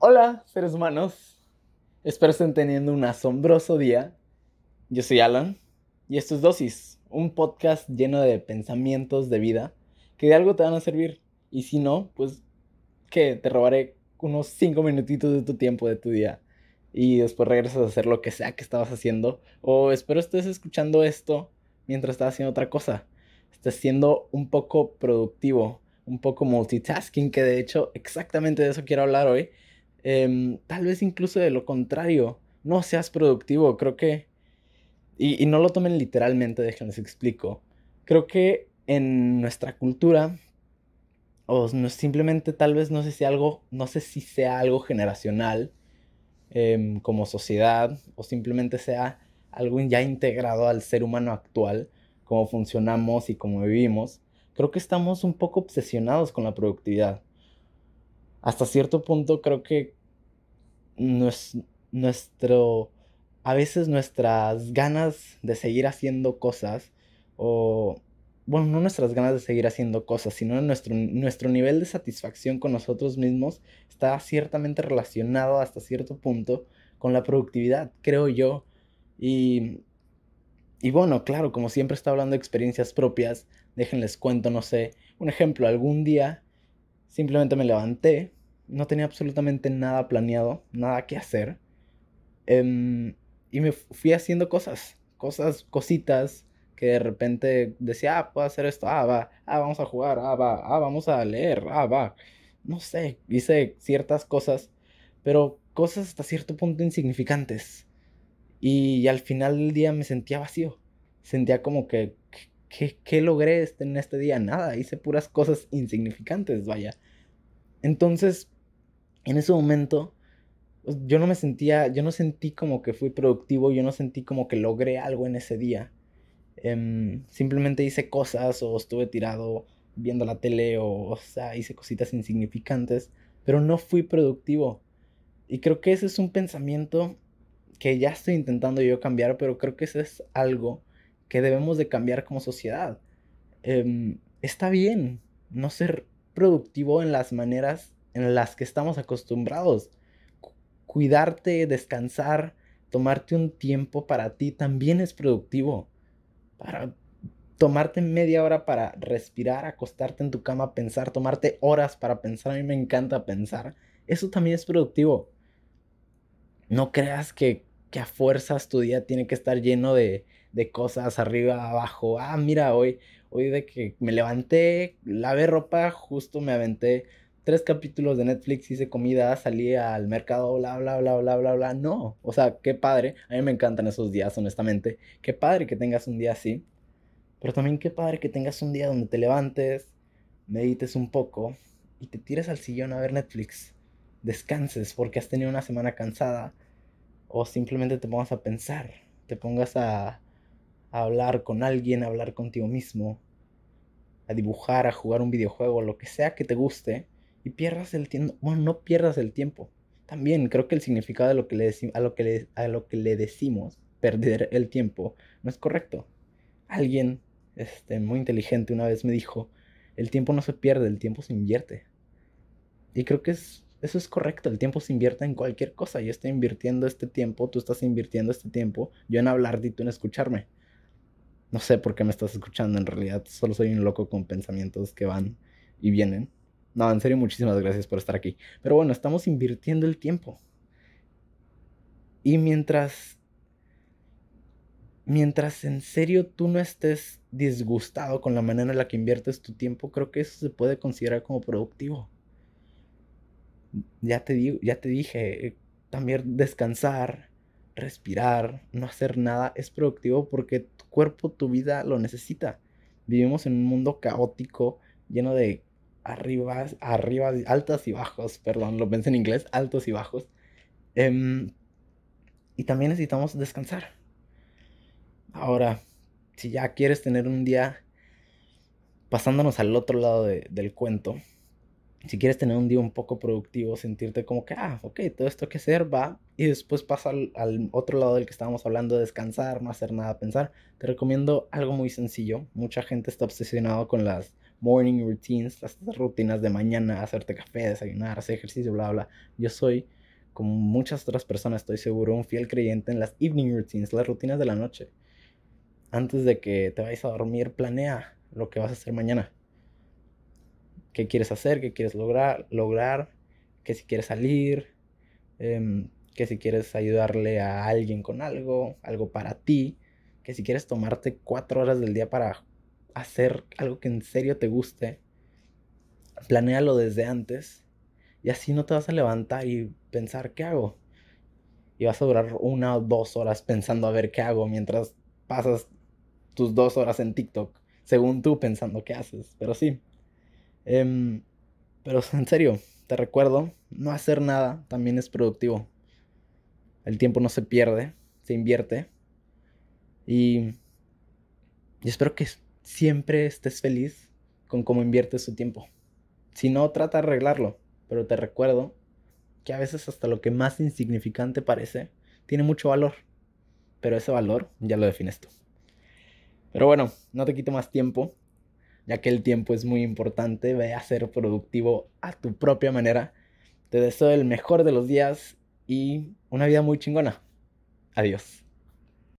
Hola, seres humanos. Espero estén teniendo un asombroso día. Yo soy Alan y esto es Dosis, un podcast lleno de pensamientos de vida que de algo te van a servir. Y si no, pues que te robaré unos 5 minutitos de tu tiempo, de tu día. Y después regresas a hacer lo que sea que estabas haciendo. O espero estés escuchando esto mientras estás haciendo otra cosa. Estés siendo un poco productivo, un poco multitasking, que de hecho exactamente de eso quiero hablar hoy Em, tal vez incluso de lo contrario, no seas productivo, creo que... Y, no lo tomen literalmente, déjenles explico. Creo que en nuestra cultura, o simplemente tal vez no sé si algo, no sé si sea algo generacional em, como sociedad, o simplemente sea algo ya integrado al ser humano actual, cómo funcionamos y cómo vivimos, creo que estamos un poco obsesionados con la productividad. Hasta cierto punto creo que nuestro, a veces nuestras ganas de seguir haciendo cosas, o, bueno, no nuestras ganas de seguir haciendo cosas, sino nuestro, nuestro nivel de satisfacción con nosotros mismos está ciertamente relacionado hasta cierto punto con la productividad, creo yo. Y, y bueno, claro, como siempre está hablando de experiencias propias, déjenles cuento, no sé, un ejemplo, algún día simplemente me levanté no tenía absolutamente nada planeado, nada que hacer. Em, y me fui haciendo cosas, cosas, cositas que de repente decía, ah, puedo hacer esto, ah, va, ah, vamos a jugar, ah, va, ah, vamos a leer, ah, va. No sé, hice ciertas cosas, pero cosas hasta cierto punto insignificantes. Y, al final del día me sentía vacío. Sentía como que, ¿qué, logré este, en este día? Nada, hice puras cosas insignificantes, vaya. Entonces, en ese momento yo no me sentía, yo no sentí como que fui productivo, yo no sentí como que logré algo en ese día. Em, simplemente hice cosas o estuve tirado viendo la tele o, o sea, hice cositas insignificantes, pero no fui productivo. Y creo que ese es un pensamiento que ya estoy intentando yo cambiar, pero creo que ese es algo que debemos de cambiar como sociedad. Em, está bien no ser productivo en las maneras en las que estamos acostumbrados. Cuidarte, descansar, tomarte un tiempo para ti también es productivo. Para tomarte media hora para respirar, acostarte en tu cama, pensar, tomarte horas para pensar, a mí me encanta pensar. Eso también es productivo. No creas que, que a fuerzas tu día tiene que estar lleno de, de cosas arriba, abajo. Ah, mira, hoy, hoy de que me levanté, lavé ropa, justo me aventé tres capítulos de Netflix, hice comida, salí al mercado, bla, bla, bla, bla, bla, bla. No, o sea, qué padre. A mí me encantan esos días, honestamente. Qué padre que tengas un día así. Pero también qué padre que tengas un día donde te levantes, medites un poco y te tires al sillón a ver Netflix. Descanses porque has tenido una semana cansada. O simplemente te pongas a pensar, te pongas a, a hablar con alguien, a hablar contigo mismo, a dibujar, a jugar un videojuego, lo que sea que te guste y pierdas el tiempo. Bueno, no pierdas el tiempo. También creo que el significado de lo que le a, lo que le, a lo que le decimos, perder el tiempo, no es correcto. Alguien este, muy inteligente una vez me dijo, el tiempo no se pierde, el tiempo se invierte. Y creo que es, eso es correcto, el tiempo se invierte en cualquier cosa. Yo estoy invirtiendo este tiempo, tú estás invirtiendo este tiempo, yo en hablar y tú en escucharme. No sé por qué me estás escuchando en realidad, solo soy un loco con pensamientos que van y vienen. No, en serio, muchísimas gracias por estar aquí. Pero bueno, estamos invirtiendo el tiempo. Y mientras... Mientras en serio tú no estés disgustado con la manera en la que inviertes tu tiempo, creo que eso se puede considerar como productivo. Ya te, ya te dije, también descansar, respirar, no hacer nada es productivo porque tu cuerpo, tu vida lo necesita. Vivimos en un mundo caótico, lleno de arriba, arriba, altos y bajos, perdón, lo pensé en inglés, altos y bajos. Em, y también necesitamos descansar. Ahora, si ya quieres tener un día pasándonos al otro lado del cuento, si quieres tener un día un poco productivo, sentirte como que, ah, ok, todo esto que hacer va, y después pasa al, al, otro lado del que estábamos hablando, descansar, no hacer nada, pensar, te recomiendo algo muy sencillo. Mucha gente está obsesionado con las morning routines, las rutinas de mañana, hacerte café, desayunar, hacer ejercicio, bla, bla. Yo soy, como muchas otras personas, estoy seguro, un fiel creyente en las evening routines, las rutinas de la noche. Antes de que te vayas a dormir, planea lo que vas a hacer mañana. ¿Qué quieres hacer? ¿Qué quieres lograr? lograr que si quieres salir, em, que si quieres ayudarle a alguien con algo, algo para ti, que si quieres tomarte cuatro horas del día para hacer algo que en serio te guste, planéalo desde antes y así no te vas a levantar y pensar qué hago. Y vas a durar una o dos horas pensando a ver qué hago mientras pasas tus dos horas en TikTok, según tú pensando qué haces. Pero sí. Em, pero en serio, te recuerdo, no hacer nada también es productivo. El tiempo no se pierde, se invierte. Y, y espero que siempre estés feliz con cómo inviertes tu tiempo. Si no, trata de arreglarlo, pero te recuerdo que a veces hasta lo que más insignificante parece tiene mucho valor, pero ese valor ya lo defines tú. Pero bueno, no te quito más tiempo, ya que el tiempo es muy importante, ve a ser productivo a tu propia manera. Te deseo el mejor de los días y una vida muy chingona. Adiós.